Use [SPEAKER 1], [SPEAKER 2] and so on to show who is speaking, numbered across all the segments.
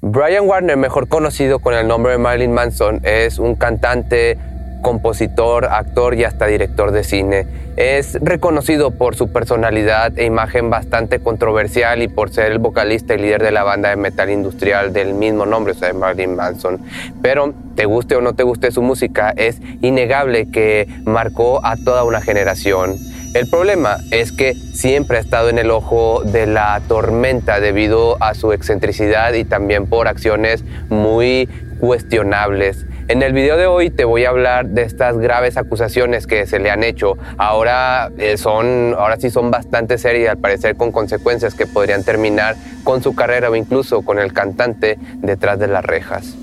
[SPEAKER 1] Brian Warner, mejor conocido con el nombre de Marilyn Manson, es un cantante, compositor, actor y hasta director de cine. Es reconocido por su personalidad e imagen bastante controversial y por ser el vocalista y líder de la banda de metal industrial del mismo nombre, o sea, Marilyn Manson. Pero te guste o no te guste su música, es innegable que marcó a toda una generación. El problema es que siempre ha estado en el ojo de la tormenta debido a su excentricidad y también por acciones muy cuestionables. En el video de hoy te voy a hablar de estas graves acusaciones que se le han hecho. Ahora eh, son, ahora sí son bastante serias, al parecer con consecuencias que podrían terminar con su carrera o incluso con el cantante detrás de las rejas.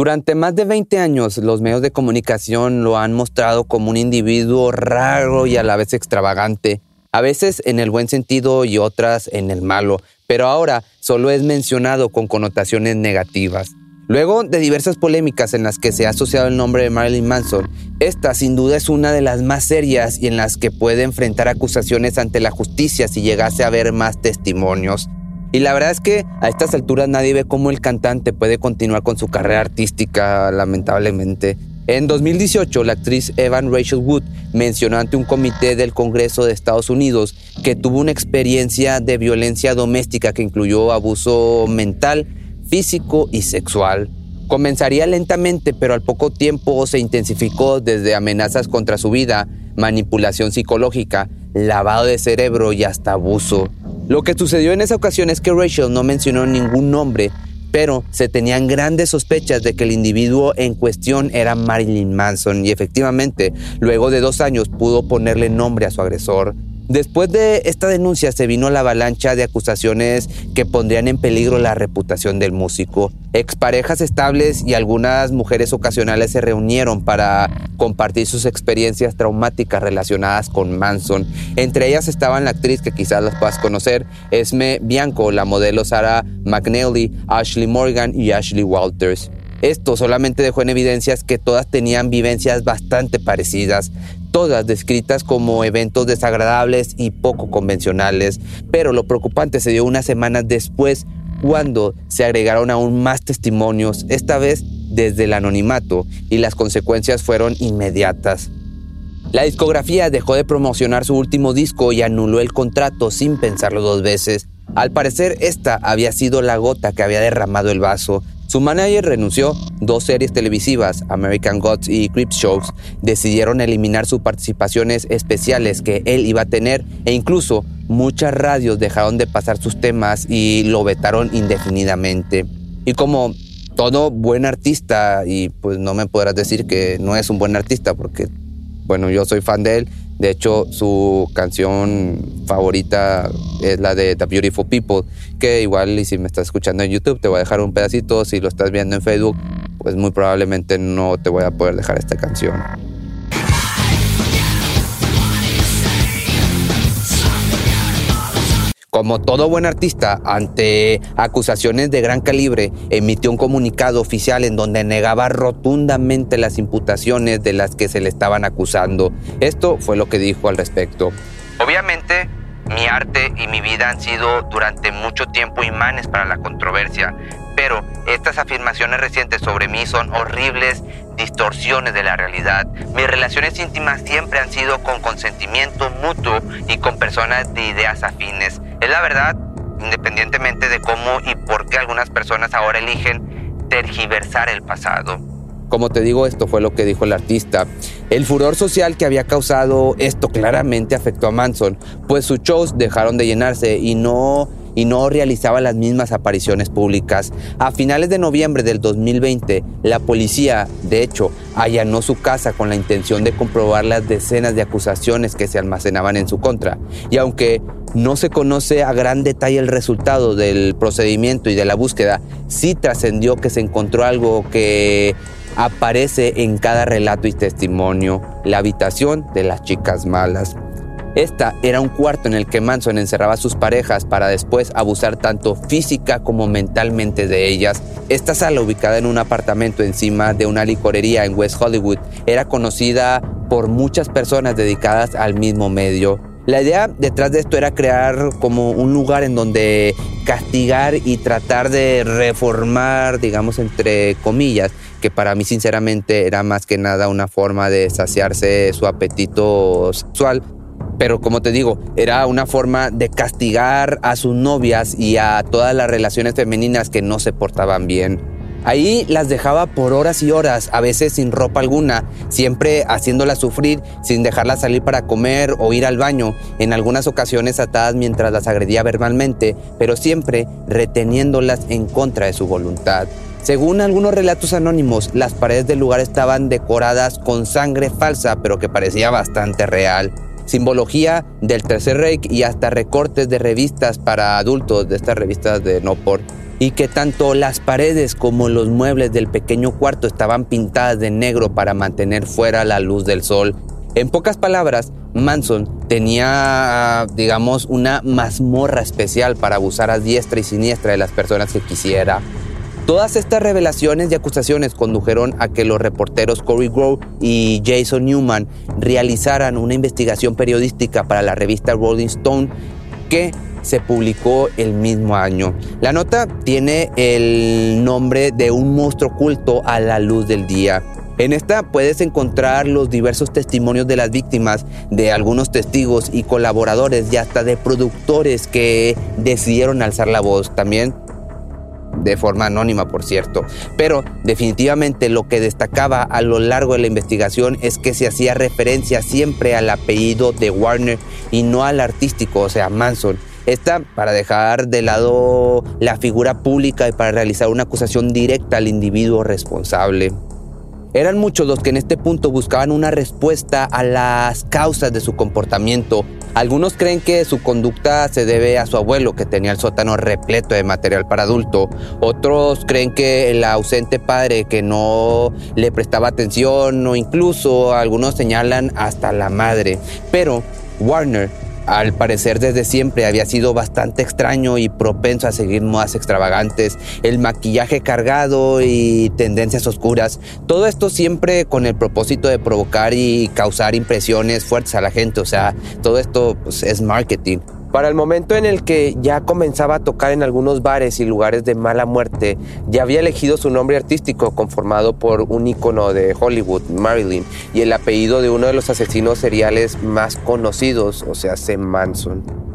[SPEAKER 2] Durante más de 20 años, los medios de comunicación lo han mostrado como un individuo raro y a la vez extravagante, a veces en el buen sentido y otras en el malo, pero ahora solo es mencionado con connotaciones negativas. Luego de diversas polémicas en las que se ha asociado el nombre de Marilyn Manson, esta sin duda es una de las más serias y en las que puede enfrentar acusaciones ante la justicia si llegase a haber más testimonios. Y la verdad es que a estas alturas nadie ve cómo el cantante puede continuar con su carrera artística, lamentablemente. En 2018, la actriz Evan Rachel Wood mencionó ante un comité del Congreso de Estados Unidos que tuvo una experiencia de violencia doméstica que incluyó abuso mental, físico y sexual. Comenzaría lentamente, pero al poco tiempo se intensificó desde amenazas contra su vida, manipulación psicológica, lavado de cerebro y hasta abuso. Lo que sucedió en esa ocasión es que Rachel no mencionó ningún nombre, pero se tenían grandes sospechas de que el individuo en cuestión era Marilyn Manson y efectivamente, luego de dos años pudo ponerle nombre a su agresor. Después de esta denuncia se vino la avalancha de acusaciones que pondrían en peligro la reputación del músico. Exparejas estables y algunas mujeres ocasionales se reunieron para compartir sus experiencias traumáticas relacionadas con Manson. Entre ellas estaban la actriz que quizás las puedas conocer, Esme Bianco, la modelo Sarah McNally, Ashley Morgan y Ashley Walters. Esto solamente dejó en evidencias que todas tenían vivencias bastante parecidas, todas descritas como eventos desagradables y poco convencionales, pero lo preocupante se dio unas semanas después cuando se agregaron aún más testimonios, esta vez desde el anonimato, y las consecuencias fueron inmediatas. La discografía dejó de promocionar su último disco y anuló el contrato sin pensarlo dos veces. Al parecer, esta había sido la gota que había derramado el vaso, su manager renunció, dos series televisivas, American Gods y Creep Shows, decidieron eliminar sus participaciones especiales que él iba a tener e incluso muchas radios dejaron de pasar sus temas y lo vetaron indefinidamente. Y como todo buen artista, y pues no me podrás decir que no es un buen artista porque, bueno, yo soy fan de él, de hecho, su canción favorita es la de The Beautiful People, que igual y si me estás escuchando en YouTube te voy a dejar un pedacito, si lo estás viendo en Facebook, pues muy probablemente no te voy a poder dejar esta canción. Como todo buen artista, ante acusaciones de gran calibre, emitió un comunicado oficial en donde negaba rotundamente las imputaciones de las que se le estaban acusando. Esto fue lo que dijo al respecto. Obviamente, mi arte y mi vida han sido durante mucho tiempo imanes para la controversia, pero estas afirmaciones recientes sobre mí son horribles distorsiones de la realidad. Mis relaciones íntimas siempre han sido con consentimiento mutuo y con personas de ideas afines. Es la verdad, independientemente de cómo y por qué algunas personas ahora eligen tergiversar el pasado. Como te digo, esto fue lo que dijo el artista. El furor social que había causado esto claramente afectó a Manson, pues sus shows dejaron de llenarse y no y no realizaba las mismas apariciones públicas. A finales de noviembre del 2020, la policía, de hecho, allanó su casa con la intención de comprobar las decenas de acusaciones que se almacenaban en su contra. Y aunque no se conoce a gran detalle el resultado del procedimiento y de la búsqueda, sí trascendió que se encontró algo que aparece en cada relato y testimonio, la habitación de las chicas malas. Esta era un cuarto en el que Manson encerraba a sus parejas para después abusar tanto física como mentalmente de ellas. Esta sala, ubicada en un apartamento encima de una licorería en West Hollywood, era conocida por muchas personas dedicadas al mismo medio. La idea detrás de esto era crear como un lugar en donde castigar y tratar de reformar, digamos, entre comillas, que para mí sinceramente era más que nada una forma de saciarse su apetito sexual pero como te digo, era una forma de castigar a sus novias y a todas las relaciones femeninas que no se portaban bien. Ahí las dejaba por horas y horas, a veces sin ropa alguna, siempre haciéndolas sufrir, sin dejarlas salir para comer o ir al baño, en algunas ocasiones atadas mientras las agredía verbalmente, pero siempre reteniéndolas en contra de su voluntad. Según algunos relatos anónimos, las paredes del lugar estaban decoradas con sangre falsa, pero que parecía bastante real simbología del Tercer Reich y hasta recortes de revistas para adultos, de estas revistas de no por y que tanto las paredes como los muebles del pequeño cuarto estaban pintadas de negro para mantener fuera la luz del sol. En pocas palabras, Manson tenía, digamos, una mazmorra especial para abusar a diestra y siniestra de las personas que quisiera. Todas estas revelaciones y acusaciones condujeron a que los reporteros Corey Grove y Jason Newman realizaran una investigación periodística para la revista Rolling Stone que se publicó el mismo año. La nota tiene el nombre de un monstruo oculto a la luz del día. En esta puedes encontrar los diversos testimonios de las víctimas, de algunos testigos y colaboradores y hasta de productores que decidieron alzar la voz. También de forma anónima por cierto, pero definitivamente lo que destacaba a lo largo de la investigación es que se hacía referencia siempre al apellido de Warner y no al artístico, o sea, Manson. Esta para dejar de lado la figura pública y para realizar una acusación directa al individuo responsable. Eran muchos los que en este punto buscaban una respuesta a las causas de su comportamiento. Algunos creen que su conducta se debe a su abuelo, que tenía el sótano repleto de material para adulto. Otros creen que el ausente padre que no le prestaba atención o incluso algunos señalan hasta la madre. Pero Warner al parecer desde siempre había sido bastante extraño y propenso a seguir modas extravagantes, el maquillaje cargado y tendencias oscuras, todo esto siempre con el propósito de provocar y causar impresiones fuertes a la gente, o sea, todo esto pues, es marketing.
[SPEAKER 1] Para el momento en el que ya comenzaba a tocar en algunos bares y lugares de mala muerte, ya había elegido su nombre artístico conformado por un icono de Hollywood, Marilyn, y el apellido de uno de los asesinos seriales más conocidos, o sea, Sam Manson.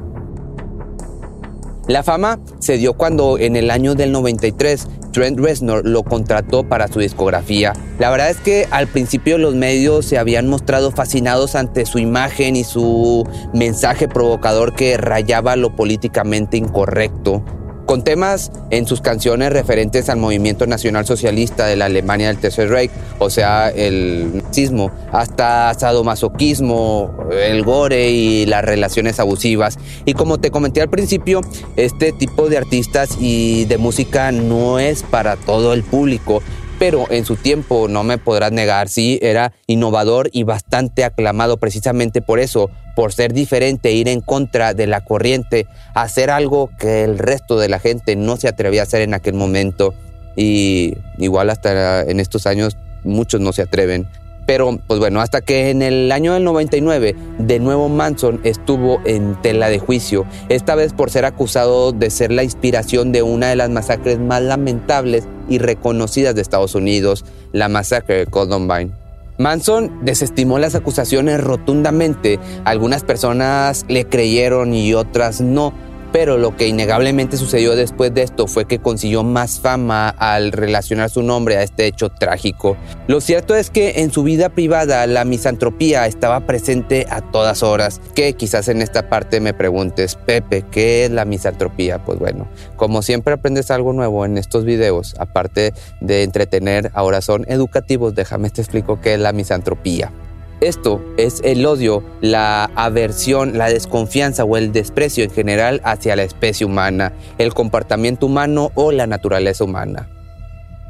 [SPEAKER 2] La fama se dio cuando en el año del 93 Trent Reznor lo contrató para su discografía. La verdad es que al principio los medios se habían mostrado fascinados ante su imagen y su mensaje provocador que rayaba lo políticamente incorrecto con temas en sus canciones referentes al movimiento nacional socialista de la Alemania del Tercer Reich, o sea, el nazismo, hasta sadomasoquismo, el gore y las relaciones abusivas. Y como te comenté al principio, este tipo de artistas y de música no es para todo el público pero en su tiempo, no me podrás negar, sí, era innovador y bastante aclamado precisamente por eso, por ser diferente, ir en contra de la corriente, hacer algo que el resto de la gente no se atrevía a hacer en aquel momento. Y igual hasta en estos años muchos no se atreven. Pero, pues bueno, hasta que en el año del 99, de nuevo Manson estuvo en tela de juicio, esta vez por ser acusado de ser la inspiración de una de las masacres más lamentables y reconocidas de Estados Unidos, la masacre de Columbine. Manson desestimó las acusaciones rotundamente. Algunas personas le creyeron y otras no pero lo que innegablemente sucedió después de esto fue que consiguió más fama al relacionar su nombre a este hecho trágico. Lo cierto es que en su vida privada la misantropía estaba presente a todas horas, que quizás en esta parte me preguntes, Pepe, ¿qué es la misantropía? Pues bueno, como siempre aprendes algo nuevo en estos videos, aparte de entretener, ahora son educativos, déjame te explico qué es la misantropía. Esto es el odio, la aversión, la desconfianza o el desprecio en general hacia la especie humana, el comportamiento humano o la naturaleza humana.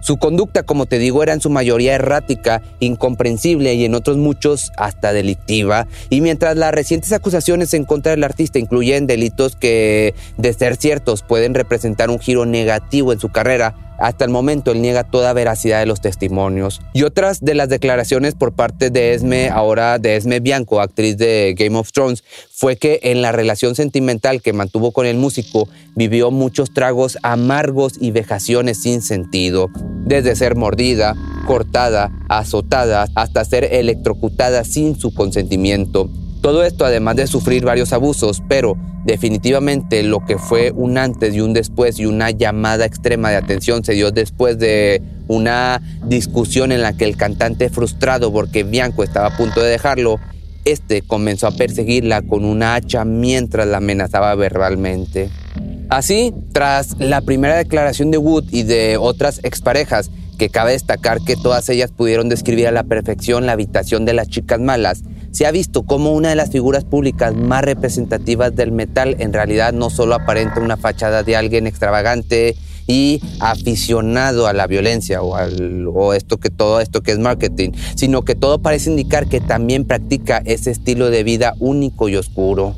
[SPEAKER 2] Su conducta, como te digo, era en su mayoría errática, incomprensible y en otros muchos hasta delictiva. Y mientras las recientes acusaciones en contra del artista incluyen delitos que, de ser ciertos, pueden representar un giro negativo en su carrera, hasta el momento él niega toda veracidad de los testimonios. Y otras de las declaraciones por parte de Esme, ahora de Esme Bianco, actriz de Game of Thrones, fue que en la relación sentimental que mantuvo con el músico vivió muchos tragos amargos y vejaciones sin sentido, desde ser mordida, cortada, azotada, hasta ser electrocutada sin su consentimiento. Todo esto además de sufrir varios abusos, pero definitivamente lo que fue un antes y un después y una llamada extrema de atención se dio después de una discusión en la que el cantante frustrado porque Bianco estaba a punto de dejarlo, este comenzó a perseguirla con una hacha mientras la amenazaba verbalmente. Así, tras la primera declaración de Wood y de otras exparejas, que cabe destacar que todas ellas pudieron describir a la perfección la habitación de las chicas malas, se ha visto como una de las figuras públicas más representativas del metal en realidad no solo aparenta una fachada de alguien extravagante y aficionado a la violencia o, o esto que todo esto que es marketing, sino que todo parece indicar que también practica ese estilo de vida único y oscuro.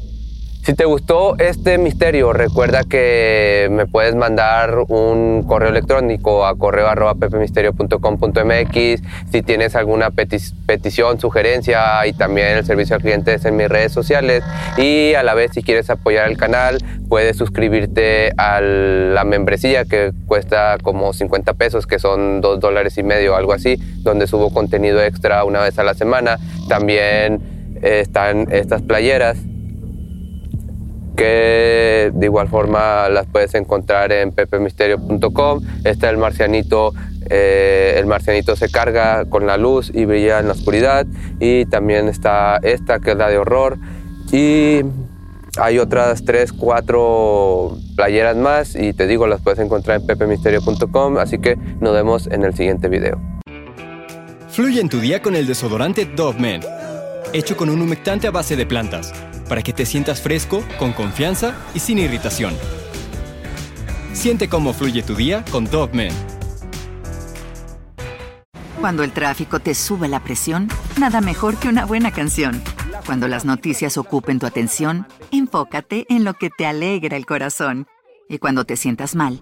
[SPEAKER 1] Si te gustó este misterio, recuerda que me puedes mandar un correo electrónico a correo arroba pepemisterio.com.mx si tienes alguna petición, sugerencia y también el servicio al cliente en mis redes sociales. Y a la vez si quieres apoyar el canal puedes suscribirte a la membresía que cuesta como 50 pesos que son 2 dólares y medio algo así donde subo contenido extra una vez a la semana. También están estas playeras que de igual forma las puedes encontrar en pepemisterio.com. Está el marcianito, eh, el marcianito se carga con la luz y brilla en la oscuridad. Y también está esta que es la de horror. Y hay otras 3, 4 playeras más y te digo, las puedes encontrar en pepemisterio.com. Así que nos vemos en el siguiente video.
[SPEAKER 3] Fluye en tu día con el desodorante Dove Men, hecho con un humectante a base de plantas para que te sientas fresco, con confianza y sin irritación. Siente cómo fluye tu día con Dove Men.
[SPEAKER 4] Cuando el tráfico te sube la presión, nada mejor que una buena canción. Cuando las noticias ocupen tu atención, enfócate en lo que te alegra el corazón. Y cuando te sientas mal,